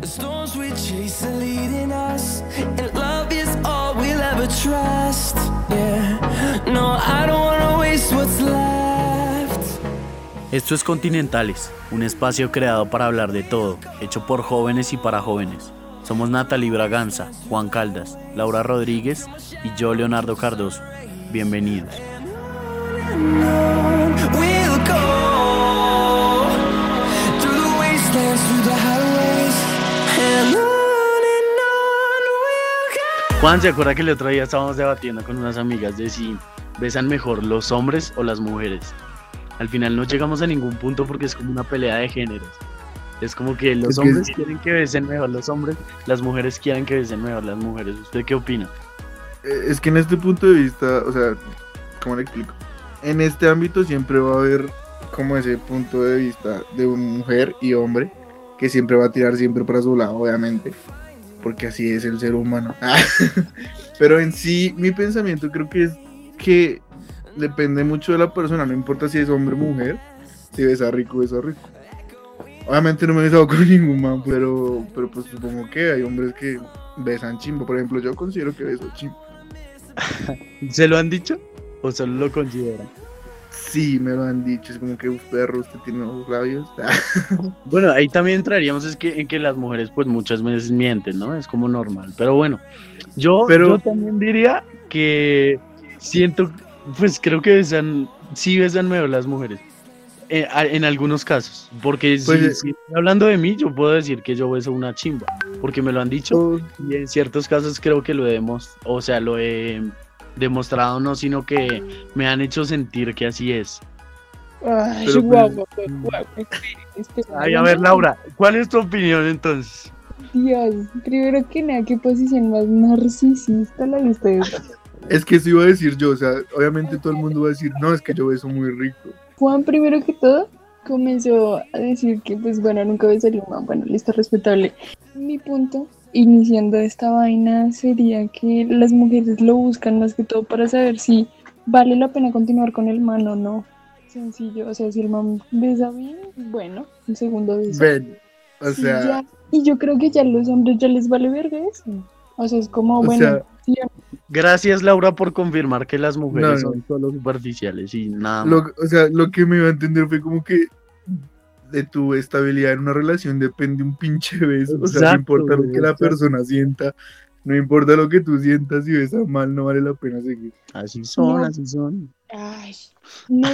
The storms we chase are leading us, and love is all we'll ever trust. Yeah, no, I don't wanna waste what's left. Esto es Continentales, un espacio creado para hablar de todo, hecho por jóvenes y para jóvenes. Somos Natalie Braganza, Juan Caldas, Laura Rodríguez y yo, Leonardo Cardoso. Bienvenidos. Juan, ¿se acuerda que el otro día estábamos debatiendo con unas amigas de si besan mejor los hombres o las mujeres? Al final no llegamos a ningún punto porque es como una pelea de géneros. Es como que los Es hombres quieren que besen mejor los hombres, las mujeres quieren que besen mejor las mujeres. ¿Usted qué opina? Eh, Es que en este punto de vista, o sea, ¿cómo le explico? En este ámbito siempre va a haber como ese punto de vista de mujer y hombre que siempre va a tirar siempre para su lado, obviamente, porque así es el ser humano. Pero en sí, mi pensamiento creo que es que depende mucho de la persona, no importa si es hombre o mujer, si besa rico, besa rico. Obviamente no me he besado con ningún man, pero, pero pues supongo que hay hombres que besan chimbo. Por ejemplo, yo considero que beso chimbo. ¿Se lo han dicho o solo lo consideran? Sí, me lo han dicho, es como que "Uf, perro, usted tiene los labios. Bueno, ahí también entraríamos es que en que las mujeres pues muchas veces mienten, ¿no? Es como normal. Pero bueno, yo, Pero- yo también diría que siento, pues creo que besan, sí besan mejor las mujeres. Eh, en algunos casos, porque si- Pues, si, estoy hablando de mí, yo puedo decir que yo beso una chimba, porque me lo han dicho Oh, y en ciertos casos creo que lo hemos, o sea, lo he demostrado no, sino que me han hecho sentir que así es. Ay, Pero, guau, pues, espere, espere. Ay, a ver, Laura, ¿cuál es tu opinión entonces? Dios, primero que nada, qué posición más narcisista la de ustedes. Es que eso iba a decir yo, o sea, obviamente todo el mundo va a decir, no, es que yo beso muy rico. Juan, primero que todo, comenzó a decir que, pues bueno, nunca besaría un man. Bueno, listo, respetable. Mi punto, iniciando esta vaina, sería que las mujeres lo buscan más que todo para saber si vale la pena continuar con el man o no. Sencillo, o sea, si el man besa bien, bueno, un segundo beso. Ven, o sea, ya. Y yo creo que ya a los hombres ya les vale verga eso. O sea, es como, O bueno, sea, sí, Gracias, Laura, por confirmar que las mujeres No, no. son solo superficiales y nada lo, o sea, lo que me iba a entender fue como que de tu estabilidad en una relación depende un pinche beso. O sea, no importa lo que la exacto. persona sienta, no importa lo que tú sientas, si besas mal, no vale la pena seguir. Así son, No. así son. ay, no,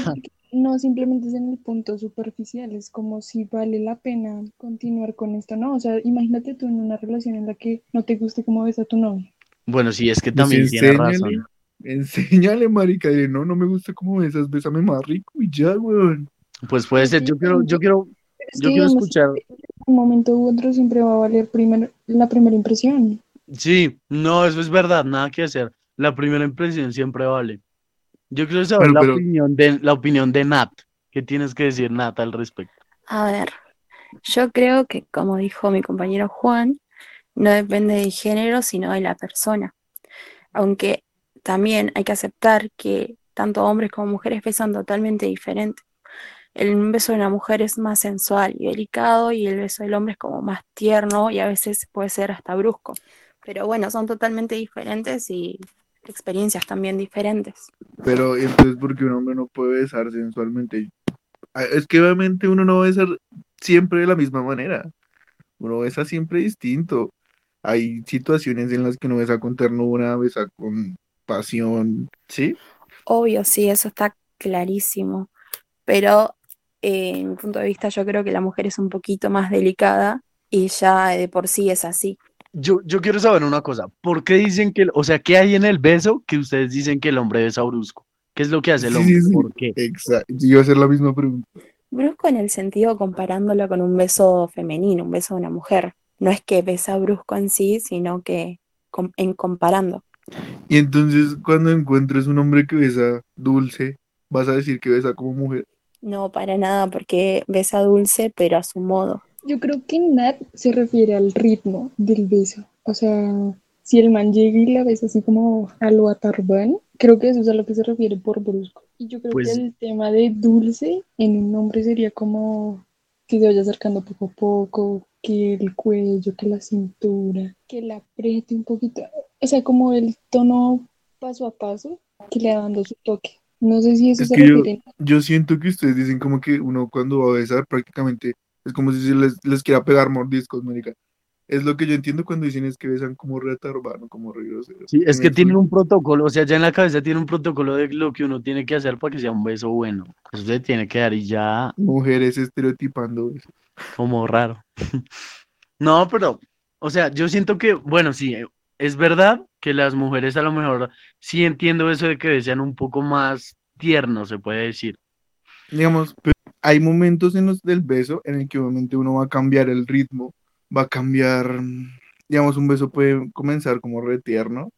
no simplemente es en el punto superficial, es como si vale la pena continuar con esto, ¿no? O sea, imagínate tú en una relación en la que no te guste cómo ves a tu novio. Bueno, sí, es que Pues también tiene enséñale. razón. Enséñale, marica, dile, no, no me gusta cómo besas, bésame más rico y ya, weón. Pues puede ser, yo quiero, yo quiero, es yo que, quiero escuchar. En un momento u otro siempre va a valer primer- la primera impresión. Sí, no, eso es verdad, nada que hacer. La primera impresión siempre vale. Yo quiero saber la pero- opinión de la opinión de Nat. ¿Qué tienes que decir, Nat, al respecto? A ver, yo creo que, como dijo mi compañero Juan, no depende del género, sino de la persona. Aunque también hay que aceptar que tanto hombres como mujeres besan totalmente diferente. El beso de una mujer es más sensual y delicado y el beso del hombre es como más tierno y a veces puede ser hasta brusco. Pero bueno, son totalmente diferentes y experiencias también diferentes. Pero entonces, porque un hombre no puede besar sensualmente? Ah, Es que obviamente uno no besa siempre de la misma manera. Uno besa siempre distinto. Hay situaciones en las que uno besa con ternura, besa con pasión, ¿sí? Obvio, sí, eso está clarísimo. Pero eh, en mi punto de vista, yo creo que la mujer es un poquito más delicada y ya de por sí es así. Yo, yo quiero saber una cosa. ¿Por qué dicen que, o sea, qué hay en el beso que ustedes dicen que el hombre besa brusco? ¿Qué es lo que hace el Sí, hombre? sí, sí. ¿Por qué? Exacto. Yo iba a hacer la misma pregunta. Brusco en el sentido comparándolo con un beso femenino, un beso de una mujer. No es que besa brusco en sí, sino que com- en comparando. Y entonces, cuando encuentres un hombre que besa dulce, vas a decir que besa como mujer. No, para nada, porque besa dulce, pero a su modo. Yo creo que Nat se refiere al ritmo del beso. O sea, si el man llega y la besa así como a lo atarbán, creo que eso es a lo que se refiere por brusco. Y yo creo Pues- que el tema de dulce en un hombre sería como que se vaya acercando poco a poco, que el cuello, que la cintura, que la apriete un poquito. O sea, como el tono paso a paso que le va dando su toque. No sé si eso Es se que yo, refiere. yo siento que ustedes dicen como que uno cuando va a besar prácticamente es como si se les, les quiera pegar mordiscos, marica. Es lo que yo entiendo cuando dicen es que besan como retardado, como re. Sí, es ¿Me que tienen un protocolo, o sea, ya en la cabeza tiene un protocolo de lo que uno tiene que hacer para que sea un beso bueno. Eso se tiene que dar y ya Mujeres estereotipando eso. como raro. No, pero, o sea, yo siento que, bueno, sí, es verdad que las mujeres a lo mejor sí entiendo eso de que sean un poco más tiernos, se puede decir. Digamos, pero hay momentos en los del beso en el que obviamente uno va a cambiar el ritmo, va a cambiar, digamos, un beso puede comenzar como re tierno,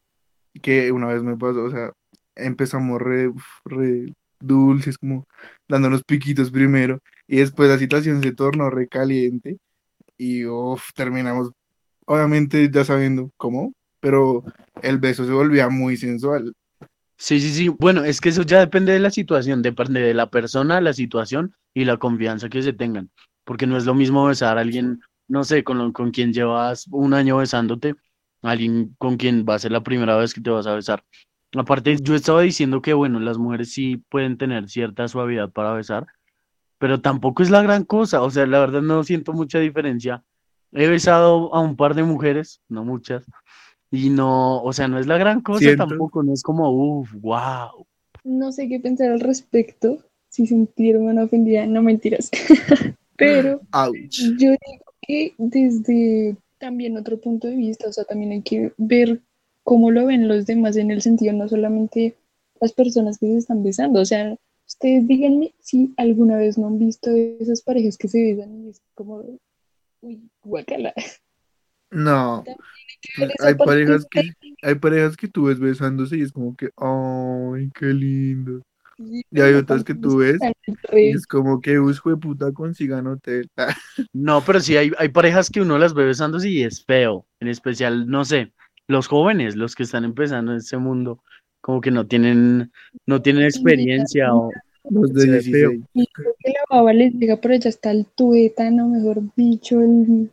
que una vez me pasó, o sea, empezamos re, re dulces, como dándonos piquitos primero, y después la situación se tornó re caliente, y uf, terminamos, obviamente ya sabiendo cómo, pero el beso se volvía muy sensual. Sí, sí, sí. Bueno, es que eso ya depende de la situación, depende de la persona, la situación y la confianza que se tengan. Porque no es lo mismo besar a alguien, no sé, con, lo- con quien llevas un año besándote, alguien con quien va a ser la primera vez que te vas a besar. Aparte, yo estaba diciendo que, bueno, las mujeres sí pueden tener cierta suavidad para besar, pero tampoco es la gran cosa. O sea, la verdad no siento mucha diferencia. He besado a un par de mujeres, no muchas, y no, o sea, no es la gran cosa Siento. tampoco, no es como, uff, wow. No sé qué pensar al respecto, si sentirme ofendida, no mentiras. Pero Ouch. yo digo que desde también otro punto de vista, o sea, también hay que ver cómo lo ven los demás en el sentido, no solamente las personas que se están besando, o sea, ustedes díganme si alguna vez no han visto esas parejas que se besan y es como, uy, guacala. No. Pero esa Hay parejas que, hay parejas que tú ves besándose y es como que, ay, qué lindo. sí, Y hay pero otras que tú es ves y es como que, hijo de puta, consigan hotel. No, pero sí hay, hay parejas que uno las ve besándose y es feo, en especial, no sé, los jóvenes, los que están empezando en ese mundo, como que no tienen, no tienen experiencia o Los de ve feo. 16. Y creo que la baba les llega por allá hasta el tuétano, mejor dicho, el...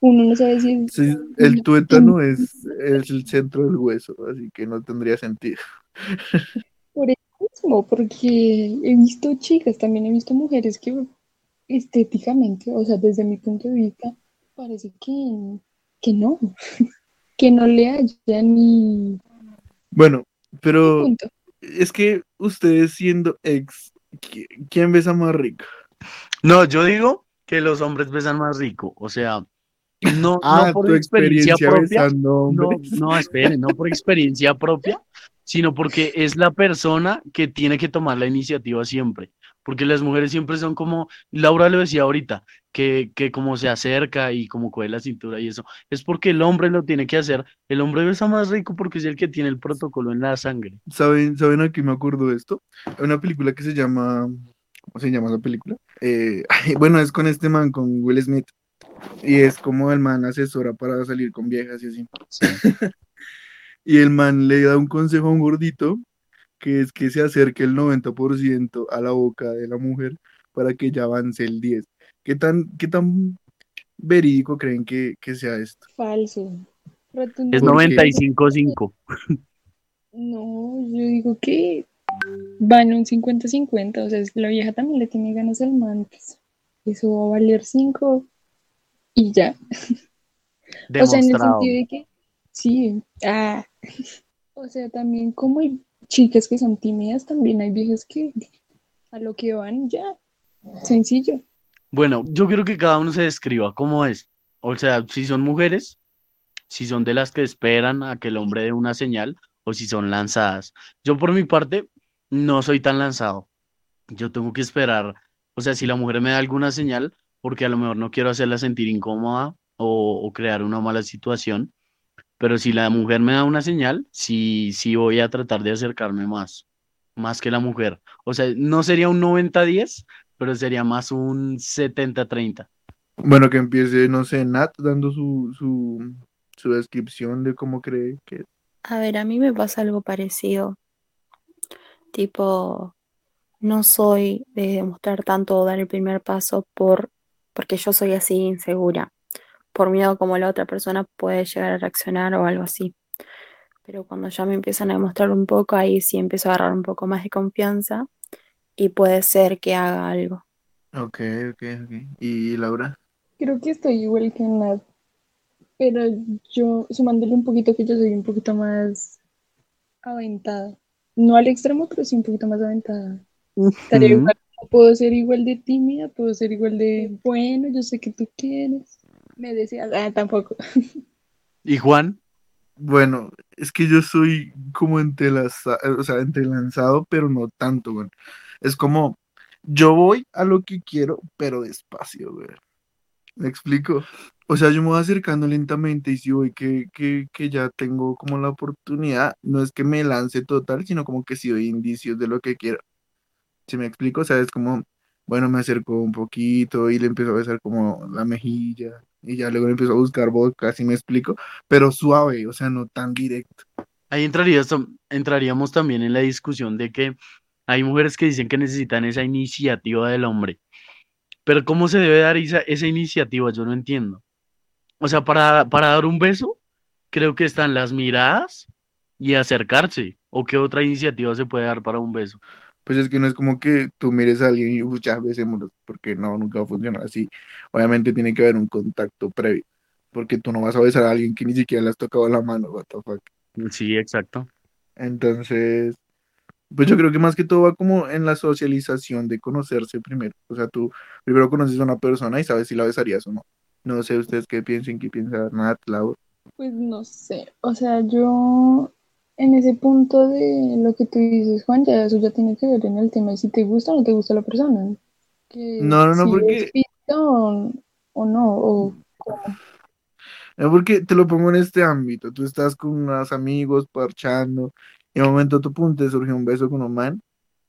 uno no sabe si es... Sí, el tuétano es, es el centro del hueso, así que no tendría sentido. por eso mismo, porque he visto chicas, también he visto mujeres que estéticamente, o sea, desde mi punto de vista, parece que, que no, que no le haya ni Bueno, pero es que ustedes siendo ex, ¿qui- ¿quién besa más rico? No, yo digo que los hombres besan más rico, o sea, no, Ah, no por tu experiencia propia, no, no, espere, no por experiencia propia, sino porque es la persona que tiene que tomar la iniciativa siempre, porque las mujeres siempre son como, Laura lo decía ahorita, que, que como se acerca y como coge la cintura y eso, es porque el hombre lo tiene que hacer, el hombre besa más rico porque es el que tiene el protocolo en la sangre. ¿Saben, ¿saben a qué me acuerdo de esto? Hay una película que se llama, ¿cómo se llama la película? Eh, bueno, es con este man, con Will Smith. Y es como el man asesora para salir con viejas y así. Sí. Y el man le da un consejo a un gordito, que es que se acerque el 90% a la boca de la mujer para que ya avance el 10. ¿Qué tan, qué tan verídico creen que, que sea esto? Falso. Es. ¿Por qué? 95-5. No, yo digo que van un 50-50, o sea, la vieja también le tiene ganas al man, pues eso va a valer 5 y ya. O sea, en el Demostrado. sentido de que, sí, ah, o sea, también como hay chicas que son tímidas, también hay viejas que a lo que van ya, sencillo. Bueno, yo quiero que cada uno se describa cómo es. O sea, si son mujeres, si son de las que esperan a que el hombre dé una señal o si son lanzadas. Yo por mi parte no soy tan lanzado. Yo tengo que esperar. O sea, si la mujer me da alguna señal, porque a lo mejor no quiero hacerla sentir incómoda o, o crear una mala situación, pero si la mujer me da una señal, sí, sí voy a tratar de acercarme más, más que la mujer. O sea, no sería un 90-10, pero sería más un 70-30. Bueno, que empiece, no sé, Nat dando su, su, su descripción de cómo cree que... A ver, a mí me pasa algo parecido. Tipo, no soy de demostrar tanto o dar el primer paso por porque yo soy así insegura, por miedo como la otra persona puede llegar a reaccionar o algo así. Pero cuando ya me empiezan a demostrar un poco, ahí sí empiezo a agarrar un poco más de confianza y puede ser que haga algo. Ok, ok, ok. ¿Y Laura? Creo que estoy igual que Nat, pero yo, sumándole un poquito que yo soy un poquito más aventada. No al extremo, pero sí un poquito más aventada. Estaría igual. Puedo ser igual de tímida, puedo ser igual de, bueno, yo sé que tú quieres. Me deseas, ah, tampoco. ¿Y Juan? Bueno, es que yo soy como entrelaza- o sea, entrelanzado, pero no tanto, güey. Es como, yo voy a lo que quiero, pero despacio, güey. ¿Me explico? O sea, yo me voy acercando lentamente y si voy que, que, que ya tengo como la oportunidad, no es que me lance total, sino como que si doy indicios de lo que quiero. ¿Sí me explico? O sea, es como, bueno, me acerco un poquito y le empiezo a besar como la mejilla y ya luego le empiezo a buscar boca, ¿sí me explico? Pero suave, o sea, no tan directo. Ahí entrarías tam- entraríamos también en la discusión de que hay mujeres que dicen que necesitan esa iniciativa del hombre. Pero ¿cómo se debe dar esa, esa iniciativa? Yo no entiendo. O sea, para, para dar un beso, creo que están las miradas y acercarse. ¿O qué otra iniciativa se puede dar para un beso? Pues es que no es como que tú mires a alguien y "Uy, ya besémonos, porque no, nunca va a funcionar así. Obviamente tiene que haber un contacto previo, porque tú no vas a besar a alguien que ni siquiera le has tocado la mano, what the fuck. Sí, exacto. Entonces, pues yo creo que más que todo va como en la socialización de conocerse primero. O sea, tú primero conoces a una persona y sabes si la besarías o no. No sé ustedes qué piensen, qué piensa Nat, Laura. Pues no sé, o sea, yo en ese punto de lo que tú dices, Juan, ya eso ya tiene que ver en el tema de si te gusta o no te gusta la persona. Que No, no, no, si porque- o, o no, o No, porque te lo pongo en este ámbito. Tú estás con unos amigos parchando y en un momento tu punto te surge un beso con un man,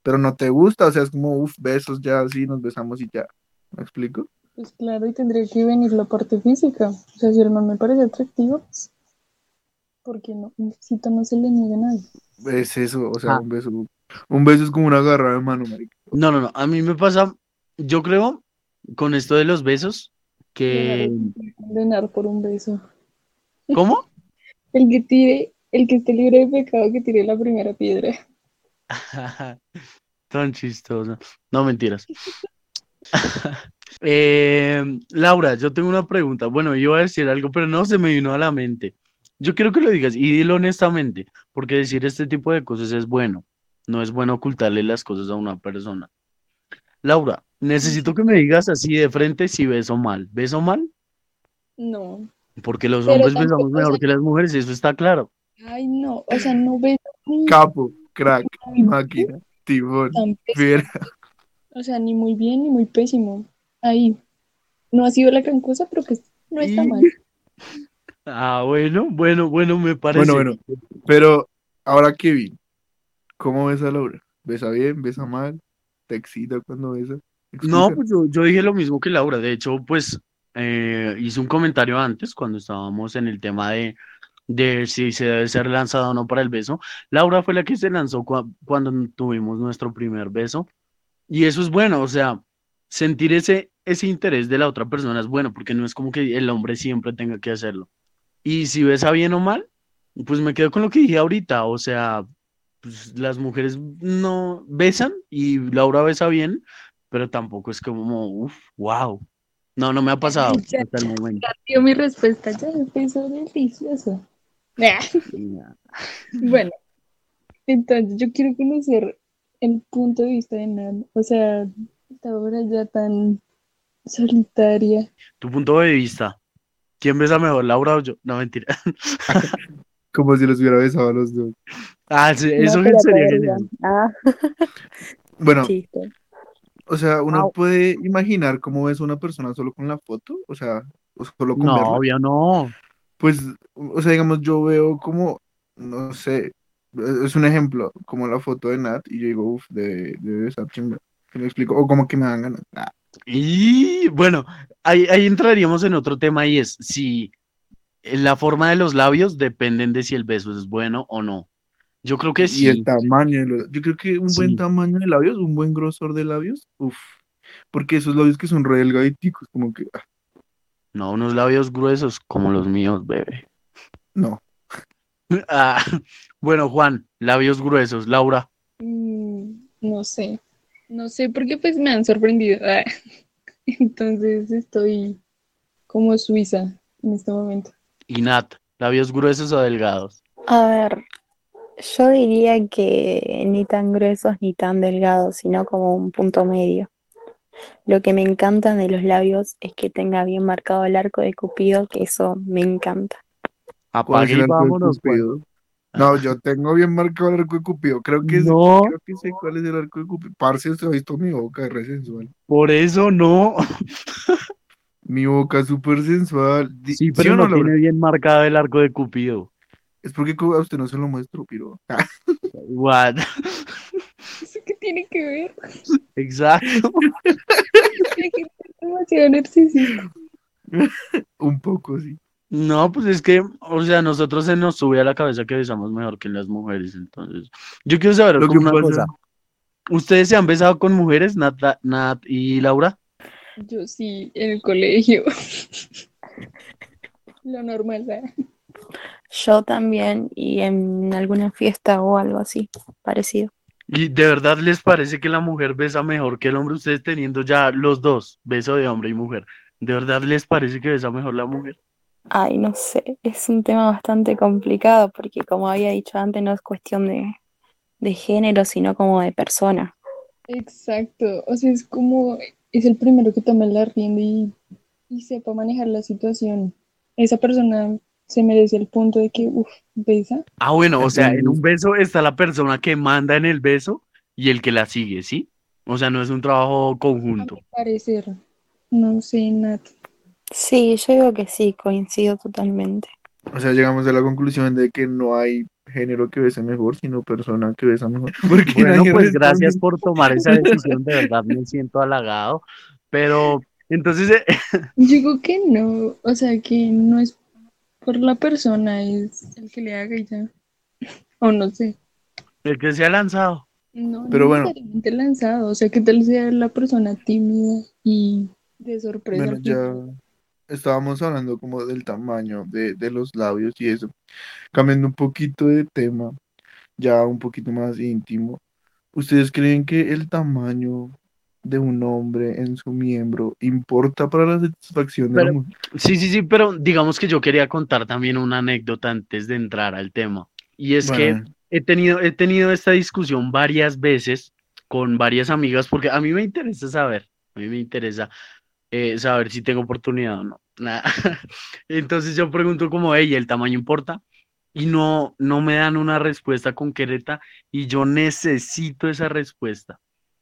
pero no te gusta, o sea, es como, uff, besos ya, así, nos besamos y ya. ¿Me explico? pues claro, y tendría que venir la parte física. O sea, si el man me parece atractivo, pues, ¿por qué no? Un besito no se le niega a nadie. Es eso, o sea, Ah. un beso. Un beso es como una garra de mano, marica. No, no, no. A mí me pasa, yo creo, con esto de los besos, que... Condenar por un beso. ¿Cómo? El que tire, el que esté libre de pecado, que tire la primera piedra. Tan chistoso. No, mentiras. Eh, Laura, yo tengo una pregunta. Bueno, yo iba a decir algo, pero no se me vino a la mente. Yo quiero que lo digas y dilo honestamente, porque decir este tipo de cosas es bueno. No es bueno ocultarle las cosas a una persona. Laura, necesito que me digas así de frente si beso mal. ¿Beso mal? No. Porque los Pero hombres tampoco, besamos o mejor sea- que las mujeres, eso está claro. Ay, no. O sea, no beso ni Capo, crack, máquina, tibón, fiera. O sea, ni muy bien ni muy pésimo. Ahí. No ha sido la gran cosa, pero que no está mal. Ah, bueno, bueno, bueno, me parece. Bueno, bueno. Pero ahora Kevin, ¿cómo besa a Laura? ¿Besa bien? ¿Besa mal? ¿Te excita cuando besa? No, Explica. pues yo, yo dije lo mismo que Laura. De hecho, pues eh, hice un comentario antes cuando estábamos en el tema de, de si se debe ser lanzado o no para el beso. Laura fue la que se lanzó cua- cuando tuvimos nuestro primer beso. Y eso es bueno, o sea, sentir ese, ese interés de la otra persona es bueno, porque no es como que el hombre siempre tenga que hacerlo. Y si besa bien o mal, pues me quedo con lo que dije ahorita, o sea, pues las mujeres no besan y Laura besa bien, pero tampoco es como, uff, wow. No, no me ha pasado Ya, hasta el momento. Dio mi respuesta. Ya, beso delicioso. Bueno, entonces yo quiero conocer el punto de vista de Nan. O sea, esta obra ya tan solitaria. Tu punto de vista. ¿Quién besa mejor, Laura o yo? No, mentira. Como si los hubiera besado a los dos. Ah, sí, No, eso pero sería genial. Ah, Bueno, chiste. o sea, uno puede imaginar cómo es una persona solo con la foto, o sea, o solo con No, verla. obvio no. Pues, o sea, digamos, yo veo como, no sé, es un ejemplo, como la foto de Nat, y yo digo, uff, de, de esa chimba. ¿Qué me explico? O como que me dan ganas. Ah, Y bueno, ahí, ahí entraríamos en otro tema y es si la forma de los labios dependen de si el beso es bueno o no. Yo creo que y el sí. tamaño de los, yo creo que un buen Sí. tamaño de labios, un buen grosor de labios, uff. Porque esos labios que son re delgaditicos, como que, ah, No, unos labios gruesos como los míos, bebé. no. Ah, bueno, Juan, labios gruesos. Laura, Mm, no sé, no sé porque pues me han sorprendido. Ah, Entonces estoy como suiza en este momento. y Nat, labios gruesos o delgados. A ver, yo diría que ni tan gruesos ni tan delgados, sino como un punto medio. Lo que me encanta de los labios es que tenga bien marcado el arco de Cupido, que eso me encanta. ¿Cuál es Apague y vámonos. No, yo tengo bien marcado el arco de Cupido. Creo que, es- No. creo que sé cuál es el arco de Cupido. Parce, usted ha visto mi boca, es re sensual. Por eso no. Mi boca es súper sensual. Sí, ¿sí pero o no no, tiene bien marcado el arco de Cupido. Es porque a usted no se lo muestro, piro. What? ¿Eso qué tiene que ver? Exacto. Demasiado narcisista. Un poco, sí. No, pues es que, o sea, a nosotros se nos sube a la cabeza que besamos mejor que las mujeres, entonces. Yo quiero saber Lo como que una pasa- cosa. ¿Ustedes se han besado con mujeres, Nat, Nat y Laura? Yo sí, en el colegio. Lo normal, ¿sabes? Yo también, y en alguna fiesta o algo así, parecido. ¿Y de verdad les parece que la mujer besa mejor que el hombre? Ustedes teniendo ya los dos, beso de hombre y mujer. ¿De verdad les parece que besa mejor la mujer? Ay, no sé, es un tema bastante complicado porque como había dicho antes, no es cuestión de, de género, sino como de persona. Exacto. O sea, es como, es el primero que toma la rienda y, y sepa manejar la situación. Esa persona se merece el punto de que, uff, besa. Ah, bueno, o sea, en un beso está la persona que manda en el beso y el que la sigue, ¿sí? O sea, no es un trabajo A conjunto. mi parecer. No sé, Nat. Sí, yo digo que sí, coincido totalmente. O sea, llegamos a la conclusión de que no hay género que bese mejor, sino persona que besa mejor. Porque Bueno, pues responde. gracias por tomar esa decisión, de verdad me siento halagado. Pero entonces, eh, Yo digo que no. O sea, que no es por la persona, es el que le haga y ya. O no sé. el que se ha lanzado. No, Pero no bueno. necesariamente lanzado. O sea, que tal sea la persona tímida y de sorpresa. Bueno, ya. Estábamos hablando como del tamaño de, de los labios y eso. Cambiando un poquito de tema, ya un poquito más íntimo. ¿Ustedes creen que el tamaño de un hombre en su miembro importa para la satisfacción de la Pero- mujer? Sí, sí, sí, pero digamos que yo quería contar también una anécdota antes de entrar al tema. Y es que Bueno, he tenido, he tenido esta discusión varias veces con varias amigas porque a mí me interesa saber, a mí me interesa eh, saber si tengo oportunidad o no. Entonces yo pregunto como, ella, ¿el tamaño importa? Y no, no me dan una respuesta concreta y yo necesito esa respuesta.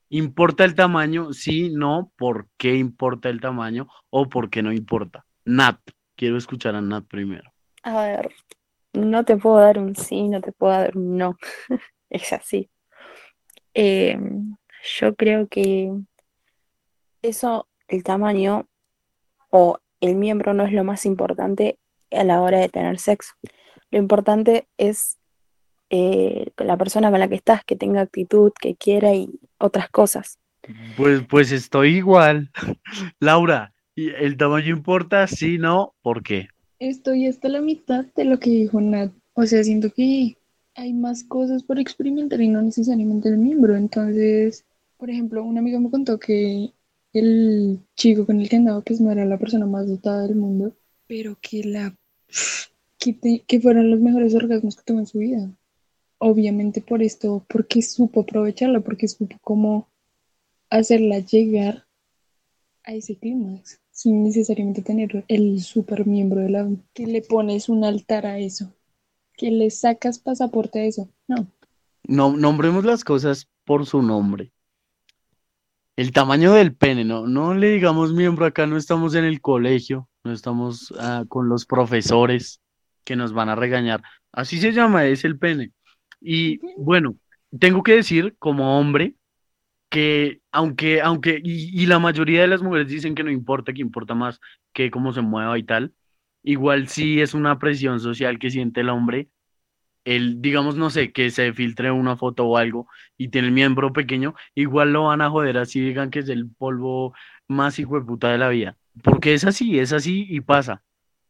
¿Importa el tamaño? Sí, no. ¿Por qué importa el tamaño o por qué no importa? Nat, quiero escuchar a Nat primero. A ver, no te puedo dar un sí, no te puedo dar un no. Es así. Eh, yo creo que eso, el tamaño o el miembro no es lo más importante a la hora de tener sexo. Lo importante es eh, la persona con la que estás, que tenga actitud, que quiera y otras cosas. Pues, pues estoy igual. Laura, ¿y ¿el tamaño importa? Sí, no. ¿Por qué? Estoy hasta la mitad de lo que dijo Nat. O sea, siento que hay más cosas por experimentar y no necesariamente el miembro. Entonces, por ejemplo, una amiga me contó que el chico con el que andaba pues no era la persona más dotada del mundo, pero que la que, que fueron los mejores orgasmos que tuvo en su vida. Obviamente por esto, porque supo aprovecharla, porque supo cómo hacerla llegar a ese clímax sin necesariamente tener el super miembro de la que le pones un altar a eso, que le sacas pasaporte a eso. No, No, nombremos las cosas por su nombre. El tamaño del pene, no, no le digamos miembro acá, no estamos en el colegio, no estamos ah, con los profesores que nos van a regañar. Así se llama, es el pene. Y bueno, tengo que decir como hombre que aunque, aunque, y, y la mayoría de las mujeres dicen que no importa, que importa más que cómo se mueva y tal, igual sí es una presión social que siente el hombre él, digamos, no sé, que se filtre una foto o algo y tiene el miembro pequeño, igual lo van a joder así digan que es el polvo más hijo de puta de la vida. Porque es así, es así y pasa.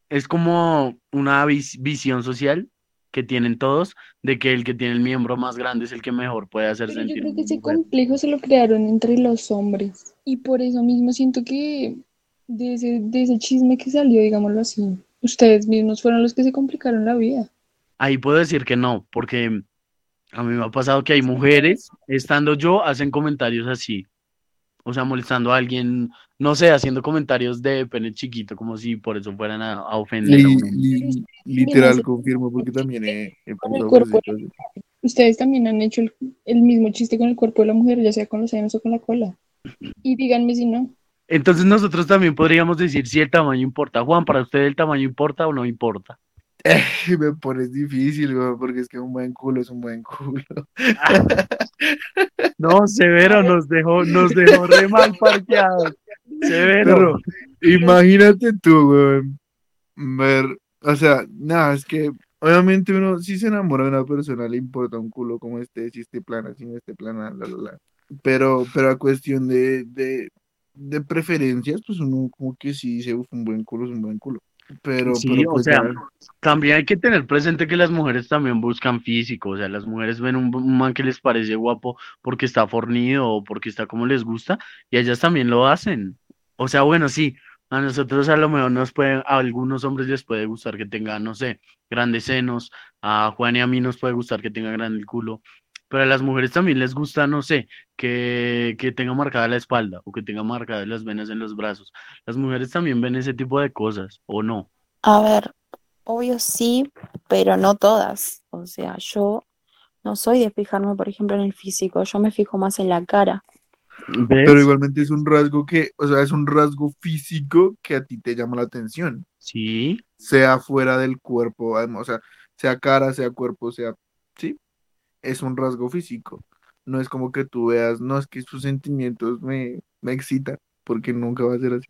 Es como una vis- visión social que tienen todos de que el que tiene el miembro más grande es el que mejor puede hacer Pero yo sentir creo que ese complejo se lo crearon entre los hombres. Y por eso mismo siento que de ese, de ese chisme que salió, digámoslo así, ustedes mismos fueron los que se complicaron la vida. Ahí puedo decir que no, porque a mí me ha pasado que hay mujeres, estando yo, hacen comentarios así. O sea, molestando a alguien, no sé, haciendo comentarios de pene chiquito, como si por eso fueran a, a ofender a Li- uno. li- literal confirmo porque también he, he cuerpo. Ustedes también han hecho el, el mismo chiste con el cuerpo de la mujer, ya sea con los senos o con la cola. Y díganme si no. Entonces nosotros también podríamos decir si el tamaño importa. Juan, ¿para usted el tamaño importa o no importa? Me pones difícil, weón, porque es que un buen culo es un buen culo. No, Severo nos dejó, nos dejó re mal parqueados. Severo. Pero imagínate tú, weón, ver, o sea, nada, es que obviamente uno, si se enamora de una persona, le importa un culo como esté, si esté plana, si no esté plana, la, la, la. Pero, pero a cuestión de, de, de preferencias, pues uno como que sí dice, "Uf, un buen culo es un buen culo. Pero, Sí, pero o pues sea, ya- También hay que tener presente que las mujeres también buscan físico, o sea, las mujeres ven un, un man que les parece guapo porque está fornido o porque está como les gusta y ellas también lo hacen. O sea, bueno, sí, a nosotros a lo mejor nos puede, a algunos hombres les puede gustar que tenga, no sé, grandes senos, a Juan y a mí nos puede gustar que tenga grande el culo, pero a las mujeres también les gusta, no sé, que, que tenga marcada la espalda o que tenga marcadas las venas en los brazos. Las mujeres también ven ese tipo de cosas, ¿o no? A ver, obvio sí, pero no todas. O sea, yo no soy de fijarme, por ejemplo, en el físico, yo me fijo más en la cara. ¿Ves? pero igualmente es un rasgo que, o sea, es un rasgo físico que a ti te llama la atención. Sí, sea fuera del cuerpo, o sea, sea cara, sea cuerpo, sea, es un rasgo físico. No es como que tú veas, no es que sus sentimientos me, me excitan, porque nunca va a ser así.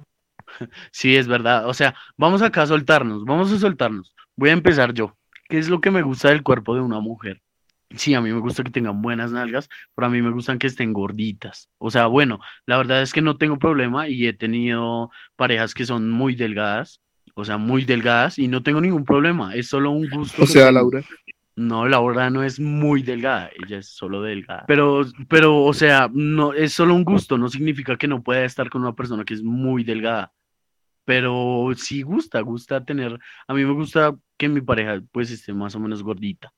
sí, es verdad. O sea, vamos acá a soltarnos, vamos a soltarnos. Voy a empezar yo. ¿Qué es lo que me gusta del cuerpo de una mujer? Sí, a mí me gusta que tengan buenas nalgas, pero a mí me gustan que estén gorditas. O sea, bueno, la verdad es que no tengo problema y he tenido parejas que son muy delgadas, o sea, muy delgadas y no tengo ningún problema. Es solo un gusto. O sea, tengo. Laura, No, Laura no es muy delgada, ella es solo delgada. Pero, pero, o sea, no, es solo un gusto, no significa que no pueda estar con una persona que es muy delgada. Pero sí gusta, gusta tener, a mí me gusta que mi pareja pues esté más o menos gordita.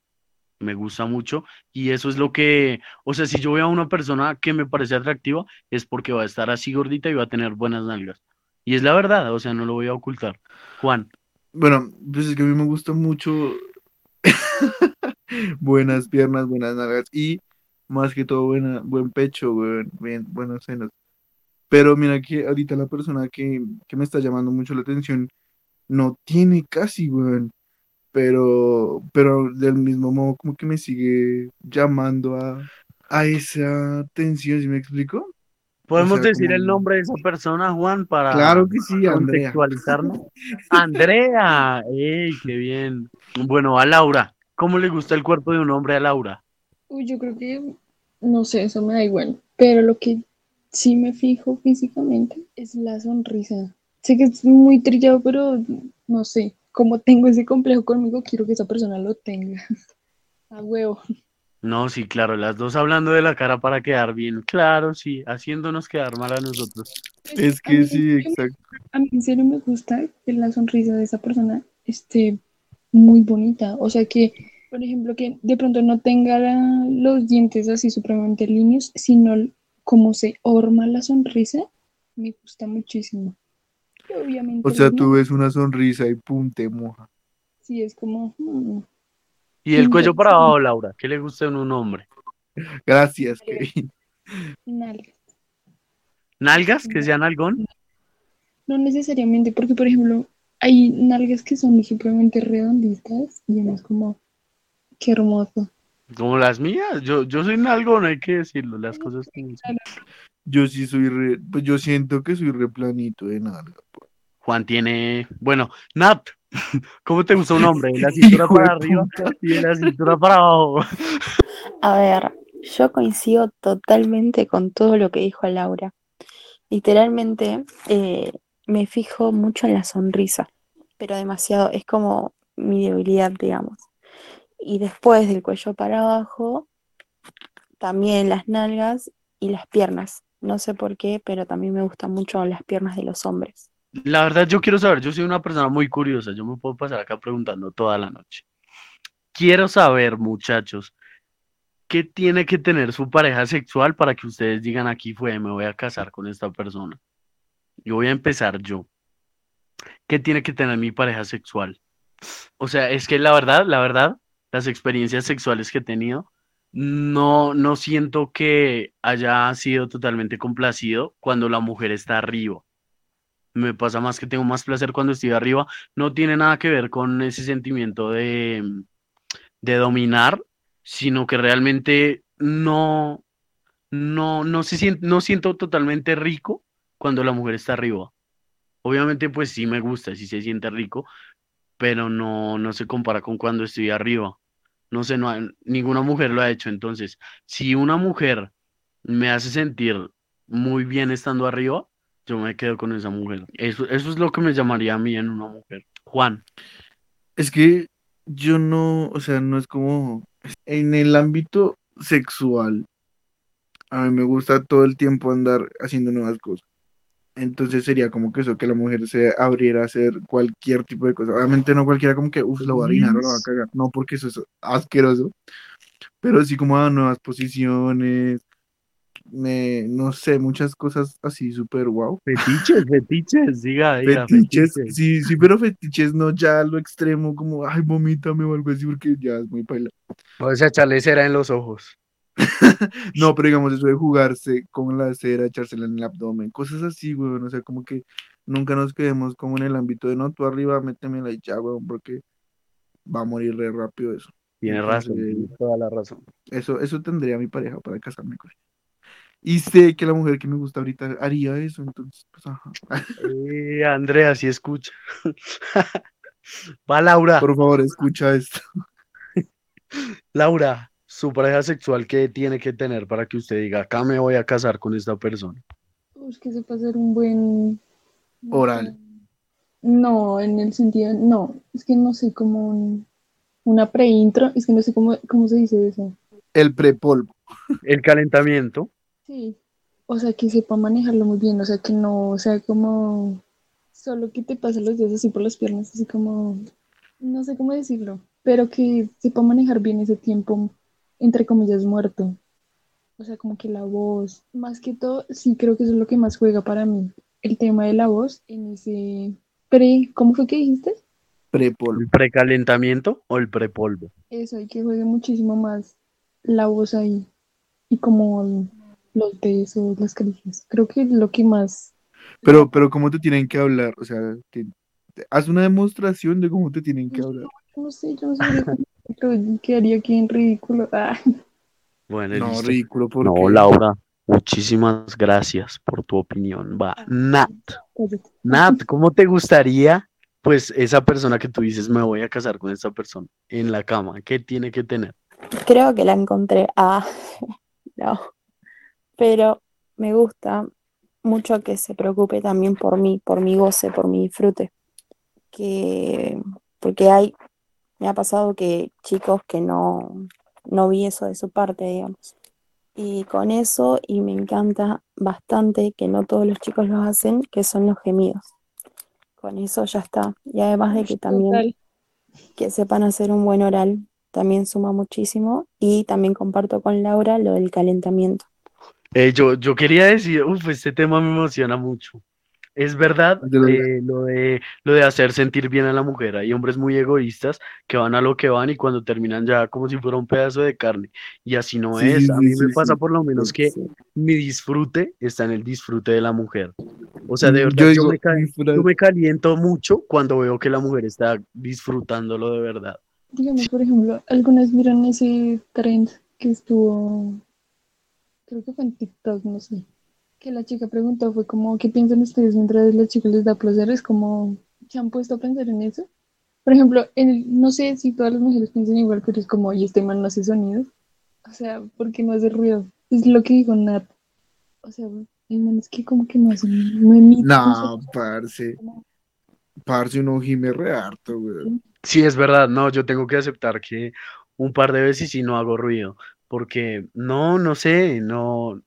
Me gusta mucho y eso es lo que, o sea, si yo veo a una persona que me parece atractiva, es porque va a estar así gordita y va a tener buenas nalgas. Y es la verdad, o sea, no lo voy a ocultar. Juan, bueno, pues es que a mí me gusta mucho buenas piernas, buenas nalgas y más que todo buena, buen pecho, buen, bien, buenos senos. Pero mira que ahorita la persona que, que me está llamando mucho la atención no tiene casi, weón. Pero, pero del mismo modo como que me sigue llamando a, a esa atención, ¿sí me explico? ¿podemos sea, decir como- el nombre de esa persona, Juan, para Claro que sí, Andrea. contextualizarnos? Andrea, ¡ey, qué bien! Bueno, a Laura, ¿cómo le gusta el cuerpo de un hombre a Laura? Uy, yo creo que, no sé, eso me da igual. Pero lo que sí me fijo físicamente es la sonrisa. Sé que es muy trillado, pero no sé. Como tengo ese complejo conmigo, quiero que esa persona lo tenga. A huevo. No, sí, claro, las dos hablando de la cara para quedar bien. Claro, sí, haciéndonos quedar mal a nosotros. Es que mí- sí, exacto. A mí en serio me gusta que la sonrisa de esa persona esté muy bonita. O sea que, por ejemplo, que de pronto no tenga la- los dientes así supremamente líneos, sino como se horma la sonrisa, me gusta muchísimo. Y obviamente, O sea, tú ves una sonrisa y pum, te moja. Sí, es como, mm, Y el cuello para abajo, Laura, ¿qué le gusta en un hombre? Gracias, Kevin. nalgas. ¿Nalgas? ¿Que sean algón? No necesariamente, porque por ejemplo, hay nalgas que son supremamente redonditas y es como, qué hermoso. Como las mías. Yo, yo soy nalgón, hay que decirlo, las cosas como son. Yo sí soy re, pues yo siento que soy re planito de nalga. pues. Juan tiene, bueno, Nat, ¿Cómo te gusta un hombre? ¿De la cintura para arriba y de la cintura para abajo? A ver, yo coincido totalmente con todo lo que dijo Laura. Literalmente eh, me fijo mucho en la sonrisa, pero demasiado, es como mi debilidad, digamos. Y después del cuello para abajo, también las nalgas y las piernas. No sé por qué, pero también me gustan mucho las piernas de los hombres. La verdad, yo quiero saber, yo soy una persona muy curiosa, yo me puedo pasar acá preguntando toda la noche. Quiero saber, muchachos, ¿qué tiene que tener su pareja sexual para que ustedes digan aquí fue, me voy a casar con esta persona? Y voy a empezar yo. ¿Qué tiene que tener mi pareja sexual? O sea, es que la verdad, la verdad, las experiencias sexuales que he tenido, no, no siento que haya sido totalmente complacido cuando la mujer está arriba. Me pasa más que tengo más placer cuando estoy arriba. No tiene nada que ver con ese sentimiento de, de dominar, sino que realmente no, no, no se no siento totalmente rico cuando la mujer está arriba. Obviamente, pues sí me gusta, sí se siente rico, pero no, no se compara con cuando estoy arriba. No sé, no, ninguna mujer lo ha hecho. Entonces, si una mujer me hace sentir muy bien estando arriba, yo me quedo con esa mujer. Eso, eso es lo que me llamaría a mí en una mujer. Juan, Es que yo no, o sea, no es como en el ámbito sexual. A mí me gusta todo el tiempo andar haciendo nuevas cosas. Entonces sería como que eso, que la mujer se abriera a hacer cualquier tipo de cosa. Obviamente no cualquiera como que, uff, lo va a orinar o lo va a cagar. No, porque eso es asqueroso. Pero sí como a nuevas posiciones, me, no sé, muchas cosas así súper wow. fetiches, fetiches, diga, diga, Fetiches, fetiches. sí, sí, pero fetiches no ya a lo extremo, como, ay, vomítame o algo así, porque ya es muy paila. O sea, echarle cera en los ojos. No, pero digamos eso de jugarse con la cera, echársela en el abdomen, cosas así, weón, o sea, como que nunca nos quedemos como en el ámbito de, no, tú arriba, métemela y ya, weón, porque va a morir re rápido eso. Tiene razón, tiene toda la razón. Eso, eso tendría mi pareja para casarme con ella. Y sé que la mujer que me gusta ahorita haría eso, entonces, pues, ajá. Eh, Andrea, sí escucha. Va Laura. Por favor, escucha esto. Laura, su pareja sexual, ¿qué tiene que tener para que usted diga, acá me voy a casar con esta persona? Es que sepa hacer un buen... Oral. No, en el sentido, no, es que no sé, como un- una pre-intro, es que no sé cómo, cómo se dice eso. El prepolvo. El calentamiento. Sí, o sea, que sepa manejarlo muy bien, o sea, que no sea como solo que te pasen los dedos así por las piernas, así como, no sé cómo decirlo, pero que sepa manejar bien ese tiempo, entre comillas, muerto. O sea, como que la voz, más que todo, sí creo que eso es lo que más juega para mí, el tema de la voz en ese pre, ¿cómo fue que dijiste? Prepolvo. ¿El precalentamiento o el prepolvo? Eso, y que juegue muchísimo más la voz ahí y como los besos, las caricias. Creo que es lo que más Pero, pero ¿cómo te tienen que hablar? O sea, que, te- haz una demostración de cómo te tienen que hablar. No sé, yo no sé, quedaría aquí en ridículo. Ah, Bueno, No, listo. ridículo, No, porque Laura, muchísimas gracias por tu opinión. Va, Nat. Nat, ¿cómo te gustaría, pues, esa persona que tú dices, me voy a casar con esta persona en la cama? ¿Qué tiene que tener? Creo que la encontré. Ah, no. Pero me gusta mucho que se preocupe también por mí, por mi goce, por mi disfrute. Que, porque hay, me ha pasado que chicos que no, no vi eso de su parte, digamos. Y con eso, y me encanta bastante que no todos los chicos lo hacen, que son los gemidos. Con eso ya está. Y además de que también que sepan hacer un buen oral también suma muchísimo y también comparto con Laura lo del calentamiento. Eh, yo, yo quería decir, uff, este tema me emociona mucho. Es verdad eh, lo de, lo de hacer sentir bien a la mujer. Hay hombres muy egoístas que van a lo que van y cuando terminan ya como si fuera un pedazo de carne. Y así no Sí, es. A mí sí, me pasa sí. por lo menos que Sí. mi disfrute está en el disfrute de la mujer. O sea, de Mm, verdad, yo yo digo, me, yo caliento mucho cuando veo que la mujer está disfrutándolo de verdad. Digamos, por ejemplo, algunas vieron ese trend que estuvo, creo que fue en TikTok, no sé, que la chica preguntó, fue como, ¿qué piensan ustedes mientras la chica les da placer? Es como, ¿se han puesto a pensar en eso? Por ejemplo, en- no sé si todas las mujeres piensan igual, pero es como, y este man no hace sonidos. O sea, ¿por qué no hace ruido? Es lo que dijo Nat. O sea, el man es que como que no hace, no emite. No, sé, parce. como- Parce, uno gime re harto, güey. Sí, es verdad, no, yo tengo que aceptar que un par de veces sí no hago ruido, porque no, no sé, no,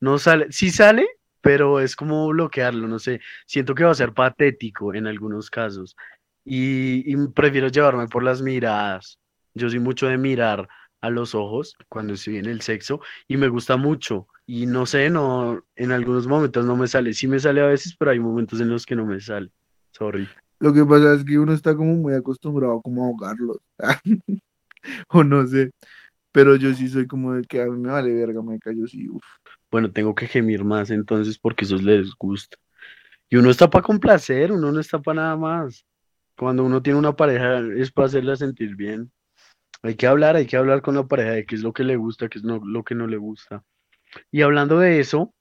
no sale, sí sale, pero es como bloquearlo, no sé, siento que va a ser patético en algunos casos y, prefiero llevarme por las miradas. Yo soy mucho de mirar a los ojos cuando estoy en el sexo y me gusta mucho y no sé, no, en algunos momentos no me sale, sí me sale a veces, pero hay momentos en los que no me sale. Sorry. Lo que pasa es que uno está como muy acostumbrado como a. O no sé. Pero yo sí soy como de que a mí me vale verga, me callo sí, uf. Bueno, tengo que gemir más entonces porque eso les gusta. Y uno está para complacer, uno no está para nada más. Cuando uno tiene una pareja es para hacerla sentir bien. Hay que hablar, hay que hablar con la pareja de qué es lo que le gusta, qué es no- lo que no le gusta. Y hablando de eso,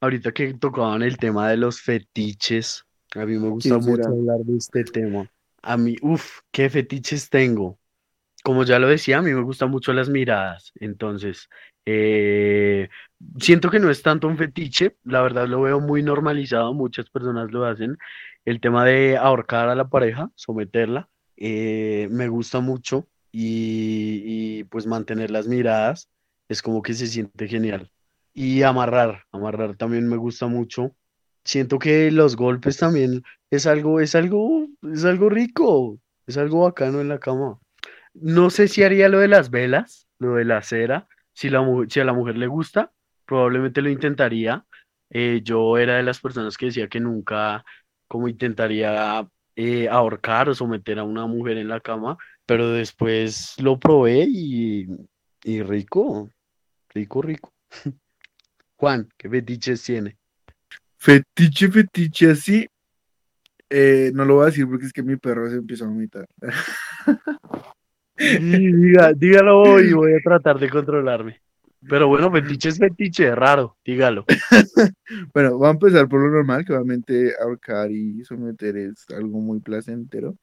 ahorita que tocaban el tema de los fetiches, a mí me gusta ¿Quién mucho será? hablar de este tema. A mí, uff, ¿qué fetiches tengo? Como ya lo decía, a mí me gustan mucho las miradas, entonces eh, siento que no es tanto un fetiche, la verdad lo veo muy normalizado, muchas personas lo hacen, el tema de ahorcar a la pareja, someterla, eh, me gusta mucho y, y, pues mantener las miradas es como que se siente genial. Y amarrar, amarrar también me gusta mucho. Siento que los golpes también es algo, es algo, es algo rico, es algo bacano en la cama. No sé si haría lo de las velas, lo de la cera. Si, a la mujer le gusta, probablemente lo intentaría. Eh, yo era de las personas que decía que nunca como intentaría eh, ahorcar o someter a una mujer en la cama, pero después lo probé y, y rico, rico, rico. Juan, ¿qué fetiches tiene? Fetiche, fetiche así. eh, no lo voy a decir porque es que mi perro se empieza a vomitar. Dígalo y voy a tratar de controlarme. Pero bueno, fetiche es fetiche, raro, dígalo. Bueno, va a empezar por lo normal, que obviamente ahorcar y someter es algo muy placentero.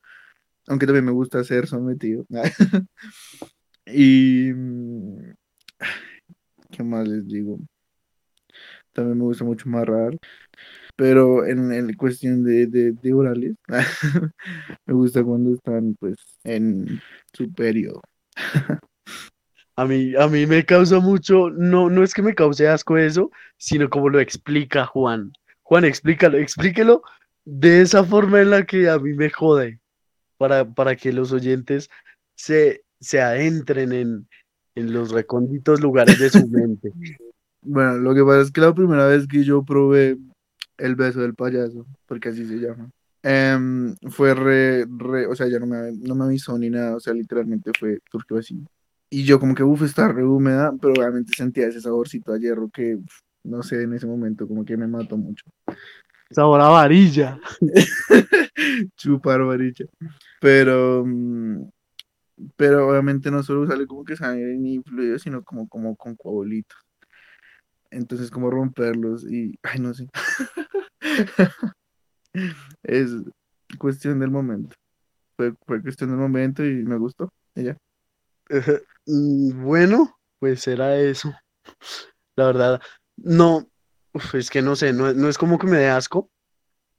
Aunque también me gusta ser sometido. Y mm, ¿qué más les digo? También me gusta mucho amarrar. Pero en, en cuestión de, de, de orales, me gusta cuando están pues en su periodo. A mí, a mí me causa mucho, no, no es que me cause asco eso, sino como lo explica Juan. Juan, explícalo, explíquelo de esa forma en la que a mí me jode, para, para que los oyentes se, se adentren en, en los recónditos lugares de su mente. Bueno, lo que pasa es que la primera vez que yo probé el beso del payaso, porque así se llama, em, fue re, re, o sea, ya no me, no me avisó ni nada, o sea, literalmente fue, surgió así. Y yo como que, uff, está re húmeda, pero obviamente sentía ese saborcito a hierro que, uf, no sé, en ese momento como que me mató mucho. Sabor a varilla. Chupar varilla. Pero, mm, pero obviamente no solo sale como que sangre ni fluido, sino como, como con coagulitos. Entonces, como romperlos y, ay, no sé. Es cuestión del momento. Fue, fue cuestión del momento y me gustó. Ella. Bueno, pues era eso. La verdad, no, es que no sé, no, no es como que me dé asco,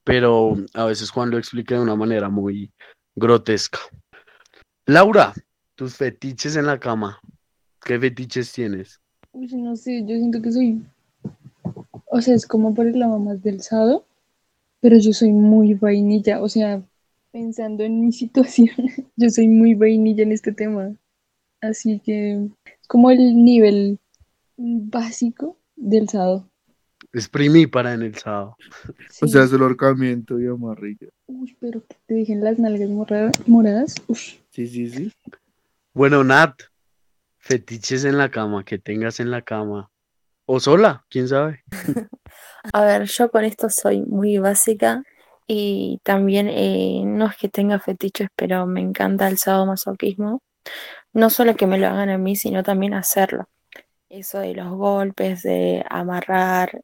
pero a veces Juan lo explica de una manera muy grotesca. Laura, tus fetiches en la cama, ¿qué fetiches tienes? Uy, no sé, yo siento que soy, o sea, es como por el lado más del sado, pero yo soy muy vainilla, o sea, pensando en mi situación, yo soy muy vainilla en este tema, así que es como el nivel básico del sado. Exprimí para en el sábado. O sea, solo ahorcamiento y amarrilla. Uy, pero que te dejen las nalgas moradas, uy, Sí, sí, sí. Bueno, Nat, fetiches en la cama, que tengas en la cama. O sola, quién sabe. A ver, yo con esto soy muy básica y también eh, no es que tenga fetiches, pero me encanta el sadomasoquismo. No solo que me lo hagan a mí, sino también hacerlo. Eso de los golpes, de amarrar,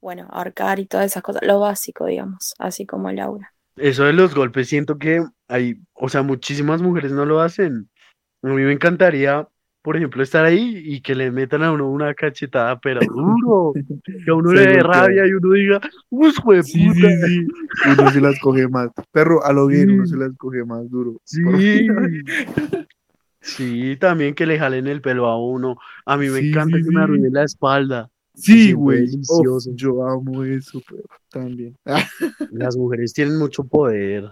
bueno, ahorcar y todas esas cosas, lo básico, digamos, así como Laura. Eso de los golpes, siento que hay, o sea, muchísimas mujeres no lo hacen. A mí me encantaría, por ejemplo, estar ahí y que le metan a uno una cachetada, pero duro, que a uno le dé rabia y uno diga, ¡Uy, de Sí, sí, puta! sí. Uno se las coge más. Perro, a lo bien, uno se las coge más duro. Sí. Sí, también que le jalen el pelo a uno. A mí me Sí, encanta sí, que me arruine la espalda. Sí, güey. Delicioso. yo amo eso, pero también. Las mujeres tienen mucho poder,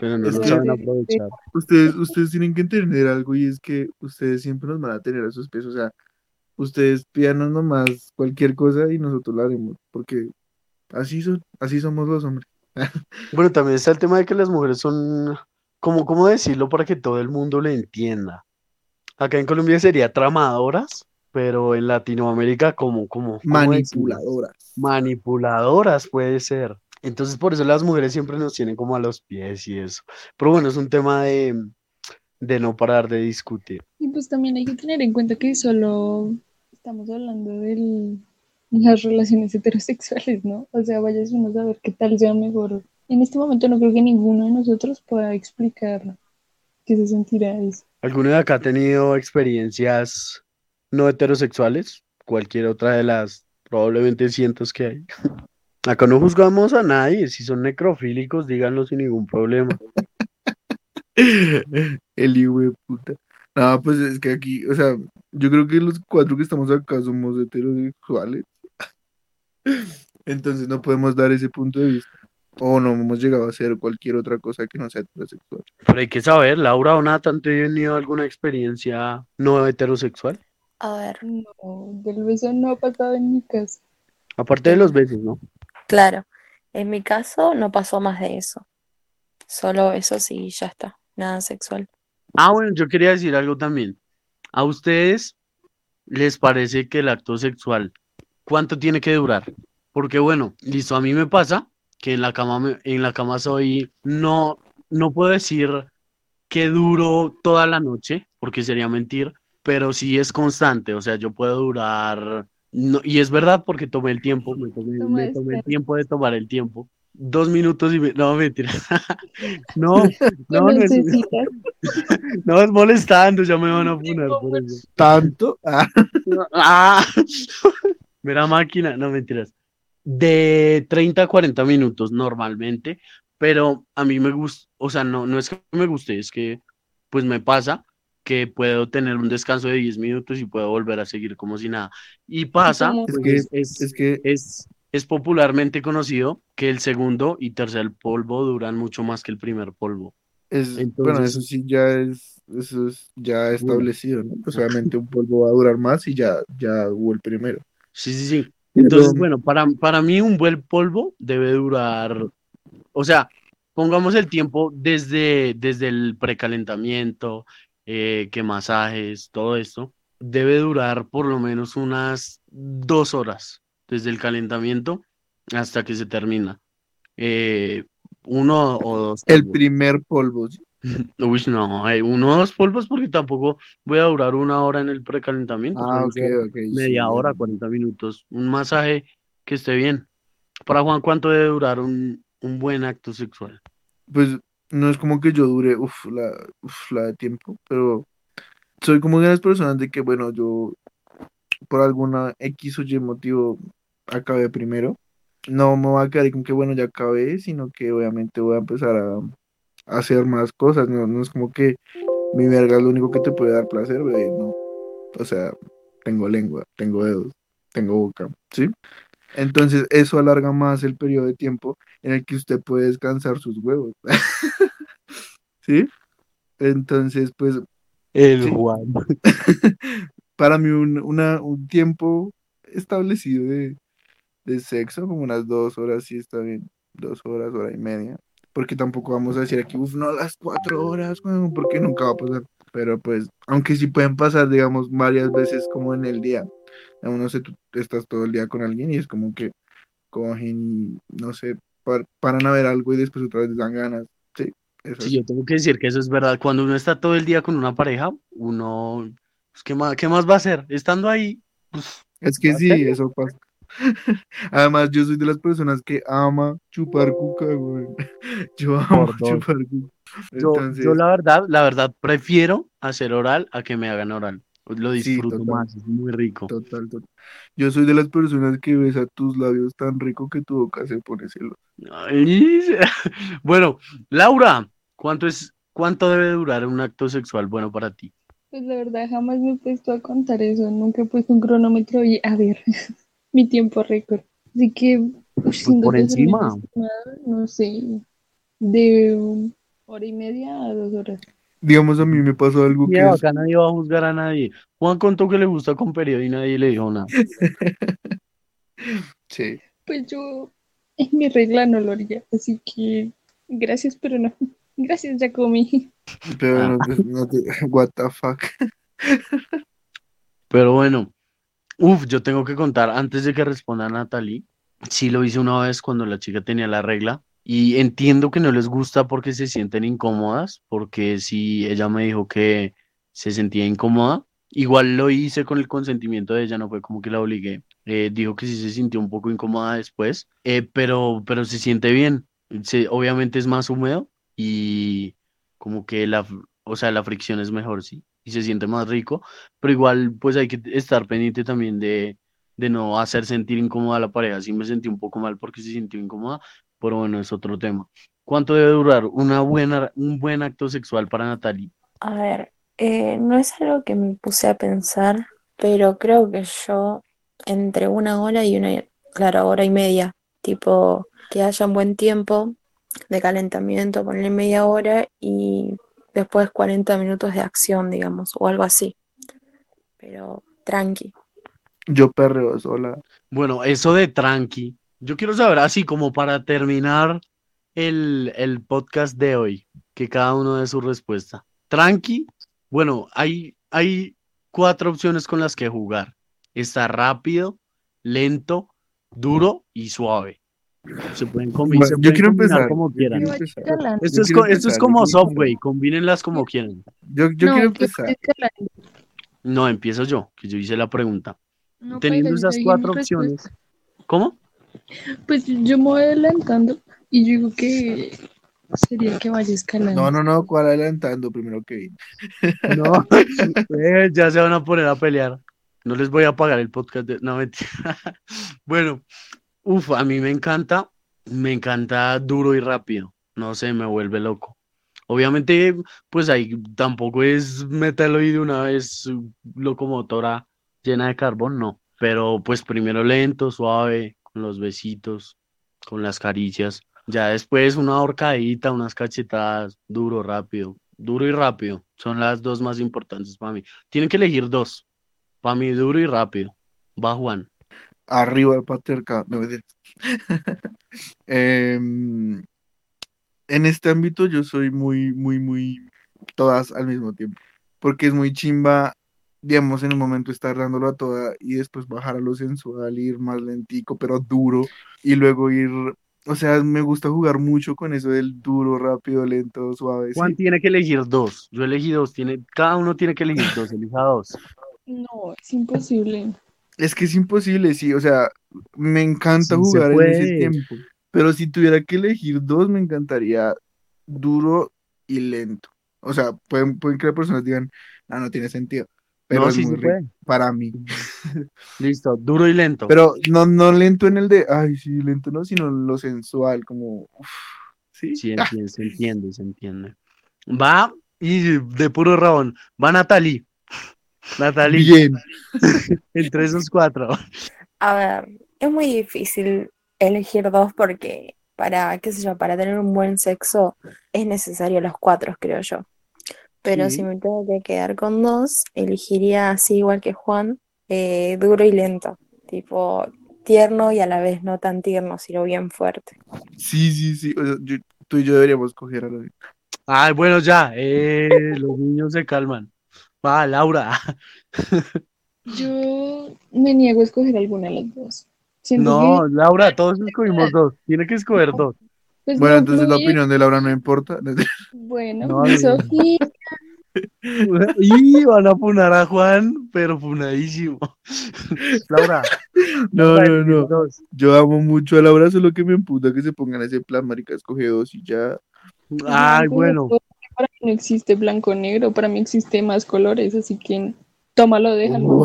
pero no Es lo que- saben aprovechar. Ustedes, ustedes tienen que entender algo y es que ustedes siempre nos van a tener a sus pies. O sea, ustedes pídanos nomás cualquier cosa y nosotros la haremos. Porque así son, así somos los hombres. Bueno, también está el tema de que las mujeres son, como, ¿cómo decirlo para que todo el mundo le entienda? Acá en Colombia sería tramadoras, pero en Latinoamérica como, como. Manipuladoras. Manipuladoras puede ser. Entonces por eso las mujeres siempre nos tienen como a los pies y eso. Pero bueno, es un tema de, de no parar de discutir. Y pues también hay que tener en cuenta que solo estamos hablando de las relaciones heterosexuales, ¿no? O sea, vaya uno a saber qué tal sea mejor. En este momento no creo que ninguno de nosotros pueda explicar qué se sentirá eso. ¿Alguno de acá ha tenido experiencias no heterosexuales? Cualquier otra de las probablemente cientos que hay. Acá no juzgamos a nadie, si son necrofílicos, díganlo sin ningún problema. El hijo de puta. No, pues es que aquí, o sea, yo creo que los cuatro que estamos acá somos heterosexuales. Entonces no podemos dar ese punto de vista. O no hemos llegado a hacer cualquier otra cosa que no sea heterosexual. Pero hay que saber, Laura o Nathan, ¿te han tenido alguna experiencia no heterosexual? A ver, No, del beso no ha pasado en mi caso. Aparte de los besos, ¿no? Claro, en mi caso no pasó más de eso. Solo eso sí, ya está. Nada sexual. Ah, bueno, yo quería decir algo también. ¿A ustedes les parece que el acto sexual, cuánto tiene que durar? Porque bueno, listo, a mí me pasa que en la cama, me- en la cama soy, no, no puedo decir que duro toda la noche, porque sería mentir, pero sí es constante, o sea, yo puedo durar, no, y es verdad porque tomé el tiempo, me tomé, me tomé el este. tiempo de tomar el tiempo. Dos minutos y me, no, mentira. No, no, no es, no es molestando, ya me van a poner por eso. ¿Tanto? Ah, Ah, mira máquina, no mentiras. De 30 a 40 minutos normalmente, pero a mí me gusta, o sea, no, no es que me guste, es que pues me pasa que puedo tener un descanso de 10 minutos y puedo volver a seguir como si nada. Y pasa, es pues, que, es, es- es que es, es popularmente conocido que el segundo y tercer polvo duran mucho más que el primer polvo. es, bueno, Entonces- eso sí ya es, eso es ya establecido, ¿no? Pues obviamente un polvo va a durar más y ya, ya hubo el primero. Sí, sí, sí. Pero- Entonces, bueno, para, para mí un buen polvo debe durar, o sea, pongamos el tiempo desde, desde el precalentamiento, eh, que masajes, todo esto, debe durar por lo menos unas dos horas, desde el calentamiento hasta que se termina. Eh, uno o dos El primer polvo. ¿sí? Uy, no, eh, uno o dos polvos porque tampoco voy a durar una hora en el precalentamiento. Ah, ok, ok. sí, media hora, ya. 40 minutos, un masaje que esté bien. Para Juan, ¿cuánto debe durar un, un buen acto sexual? Pues no es como que yo dure, uf, la, uf, la de tiempo, pero soy como de las personas de que, bueno, yo por alguna X o Y motivo acabé primero. No me voy a quedar con que, bueno, ya acabé, sino que obviamente voy a empezar a, a hacer más cosas. No, no es como que mi verga es lo único que te puede dar placer, bebé, no. O sea, tengo lengua, tengo dedos, tengo boca, ¿sí? Entonces eso alarga más el periodo de tiempo en el que usted puede descansar sus huevos. ¿Sí? Entonces, pues El Sí. Juan. para mí un, una, un tiempo establecido de, de sexo, como unas dos horas, sí está bien, dos horas, hora y media, porque tampoco vamos a decir aquí, uff, no, las cuatro horas, porque nunca va a pasar, pero pues, aunque sí pueden pasar, digamos, varias veces como en el día, Digamos, no sé, tú estás todo el día con alguien y es como que cogen y, no sé, par- paran a ver algo y después otra vez dan ganas, sí, eso Sí, es. yo tengo que decir que eso es verdad. Cuando uno está todo el día con una pareja, uno, pues, ¿qué más, qué más va a hacer? Estando ahí, pues, Es que ¿va a sí, eso pasa. Además, yo soy de las personas que ama chupar cuca, güey. Yo amo chupar cuca. Yo, yo la verdad, la verdad, prefiero hacer oral a que me hagan oral. Lo disfruto más, es muy rico. total, total. Yo soy de las personas que besa tus labios tan rico que tu boca se pone celosa. Bueno, Laura, ¿cuánto es, cuánto debe durar un acto sexual bueno para ti? Pues la verdad jamás me he puesto a contar eso, nunca he puesto un cronómetro y a ver mi tiempo récord. Así que uy, siento por encima. no sé, de hora y media a dos horas. Digamos, a mí me pasó algo que Mira, es, acá nadie va a juzgar a nadie. Juan contó que le gusta con periodo y nadie le dijo nada. sí, Pues yo en mi regla no lo haría, así que gracias, pero no. Gracias, Jacomi. pero Ah. no, no te- what the fuck. Pero bueno, uff, yo tengo que contar, antes de que responda Natalie, sí lo hice una vez cuando la chica tenía la regla y entiendo que no les gusta porque se sienten incómodas, porque si ella me dijo que se sentía incómoda, igual lo hice con el consentimiento de ella, no fue como que la obligué. Eh, dijo que sí se sintió un poco incómoda después, eh, pero, pero se siente bien. Se- obviamente es más húmedo y como que la, o sea, la fricción es mejor, sí, y se siente más rico pero igual pues hay que estar pendiente también de, de no hacer sentir incómoda a la pareja. Sí me sentí un poco mal porque se sintió incómoda, pero bueno, es otro tema. ¿Cuánto debe durar una buena, un buen acto sexual para Natalie? A ver, eh, no es algo que me puse a pensar, pero creo que yo entre una hora y una, claro, hora y media, tipo que haya un buen tiempo de calentamiento, ponerle media hora y después 40 minutos de acción, digamos, o algo así. Pero tranqui. Yo perreo sola. Bueno, eso de tranqui, yo quiero saber así como para terminar el, el podcast de hoy, que cada uno dé su respuesta. Tranqui, bueno, hay, hay cuatro opciones con las que jugar. Está rápido, lento, duro y suave. Se pueden, Bueno, se yo pueden quiero combinar empezar, como yo quieran. quiero Yo. Esto Yo es, quiero esto es como yo quiero Subway, combínenlas como quieran. Yo, yo No, quiero empezar. No, empiezo yo, que yo hice la pregunta. No, Teniendo yo esas cuatro opciones. ¿Cómo? Pues yo me voy adelantando y yo digo que sería que vaya escalando. No, no, no, ¿cuál adelantando? Primero que vine. No, eh, ya se van a poner a pelear. No les voy a pagar el podcast. de- No, mentira. Bueno, uff, a mí me encanta, me encanta duro y rápido. No sé, me vuelve loco. Obviamente, pues ahí tampoco es meterlo y de una vez locomotora llena de carbón, no. Pero pues primero lento, suave, con los besitos, con las caricias. Ya después una horcadita, unas cachetadas, duro, rápido. Duro y rápido son las dos más importantes para mí. Tienen que elegir dos. Para mí, duro y rápido. Va Juan. Arriba el patriarcado. No, mentira. Em, en este ámbito yo soy muy, muy, muy todas al mismo tiempo. Porque es muy chimba, digamos, en un momento estar dándolo a toda y después bajar a lo sensual, ir más lentico, pero duro, y luego ir, o sea, me gusta jugar mucho con eso del duro, rápido, lento, suave. Juan ¿sí? tiene que elegir dos. Yo elegí dos. Tiene, cada uno tiene que elegir dos. Elija dos. No, es imposible. Es que es imposible, sí, o sea, me encanta Sí jugar en ese tiempo, pero si tuviera que elegir dos, me encantaría duro y lento. O sea, pueden, pueden que las personas digan, ah, no tiene sentido, pero No, es sí muy rico puede. para mí. Listo, duro y lento. Pero no, no lento en el de, ay, sí, lento no, sino en lo sensual, como, uf, sí, Sí, Ah, entiende, se entiende, se entiende. Va y de puro rabón. Va Natalie. Natalie, bien. entre esos cuatro. A ver, es muy difícil elegir dos porque para, qué sé yo, para tener un buen sexo es necesario los cuatro, creo yo. Pero Sí. si me tengo que quedar con dos, elegiría así igual que Juan, eh, duro y lento, tipo tierno y a la vez no tan tierno, sino bien fuerte. Sí, sí, sí, o sea, yo- tú y yo deberíamos coger a los... Ay, bueno, ya. eh, los niños se calman. Va, Laura. Yo me niego a escoger alguna de las dos. Siento No, que, Laura, todos escogimos dos. Tiene que escoger dos. Pues, Bueno, no entonces la opinión de Laura no importa. Bueno, No, mi no. Sofía, Y van a funar a Juan, pero funadísimo. Laura. No, no, no. Yo amo mucho a Laura, solo que me emputa que se pongan ese plan, marica, escoge dos y ya. Ay, bueno. Para mí no existe blanco negro, para mí existe más colores, así que tómalo, déjalo.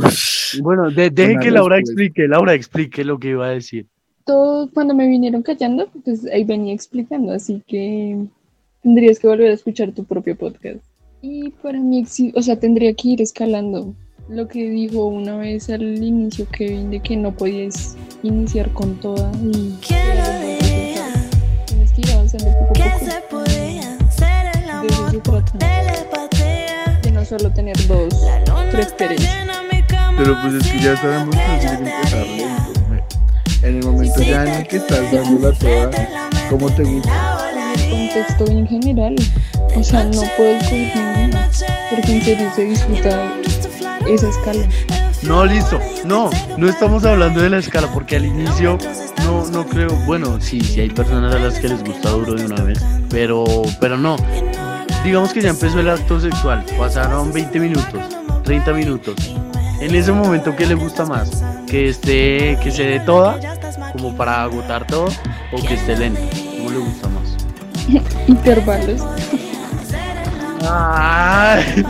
Bueno, de- deje que Laura explique. Laura explique lo que iba a decir. Todo cuando me vinieron callando, pues ahí venía explicando, así que tendrías que volver a escuchar tu propio podcast. Y para mí, o sea, tendría que ir escalando. Lo que dijo una vez al inicio Kevin de que no podías iniciar con toda y tienes que ir avanzando poco a poco. se podía ser el De amor por telepatía. De no solo tener dos, tres cama Pero pues es que ya sabemos que tiene que empezar lento. En el momento ya en el que estás dándola toda, ¿cómo te gusta? el contexto en general. O sea, no puedo escoger ninguna, porque en serio se disfruta esa escala. No, listo. No, no estamos hablando de la escala, porque al inicio no, no creo. Bueno, sí, sí hay personas a las que les gusta duro de una vez, pero, pero no. Digamos que ya empezó el acto sexual. Pasaron 20 minutos, 30 minutos. En ese momento, ¿qué le gusta más? Que esté, que se dé toda, como para agotar todo, o que esté lento. ¿Cómo le gusta más? Intervalos. Ay,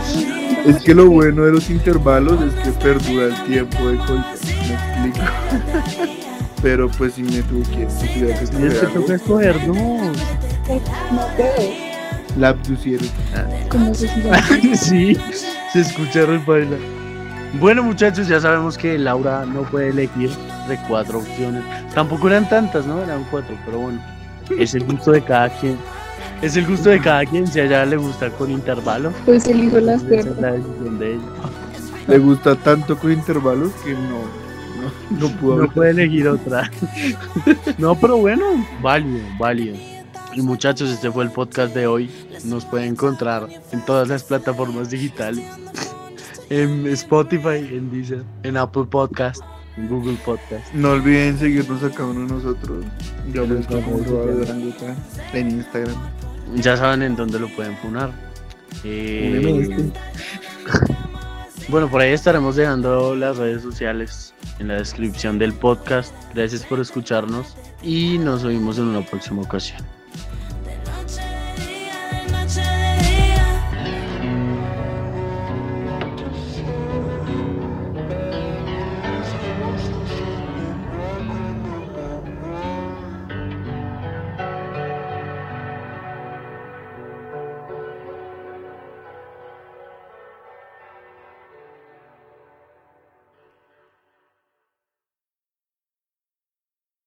Es que lo bueno de los intervalos es que perdura el tiempo de coito. Me explico. Pero pues si me tuve que, tuviera que es escoger que algo, toca escoger dos. No puedo. la abducieron. Ah, Como se gira. sí, se escucha repaila. Bueno, muchachos, ya sabemos que Laura no puede elegir de cuatro opciones. Tampoco eran tantas, ¿no? Eran cuatro, pero bueno. Es el gusto de cada quien. Es el gusto de cada quien. Si a ella le gusta con intervalo, Pues elijo las esa es la decisión de ella. Le gusta tanto con intervalos que no, no, no pudo No puede elegir otra. No, pero bueno, válido, válido. Y muchachos, este fue el podcast de hoy. Nos pueden encontrar en todas las plataformas digitales. En Spotify, en Deezer, en Apple Podcast, en Google Podcast. No olviden seguirnos a cada uno de nosotros. Redes Robado sociales. Durangueta en Instagram. Ya saben en dónde lo pueden funar. Eh, bueno, por ahí estaremos dejando las redes sociales en la descripción del podcast. Gracias por escucharnos y nos oímos en una próxima ocasión.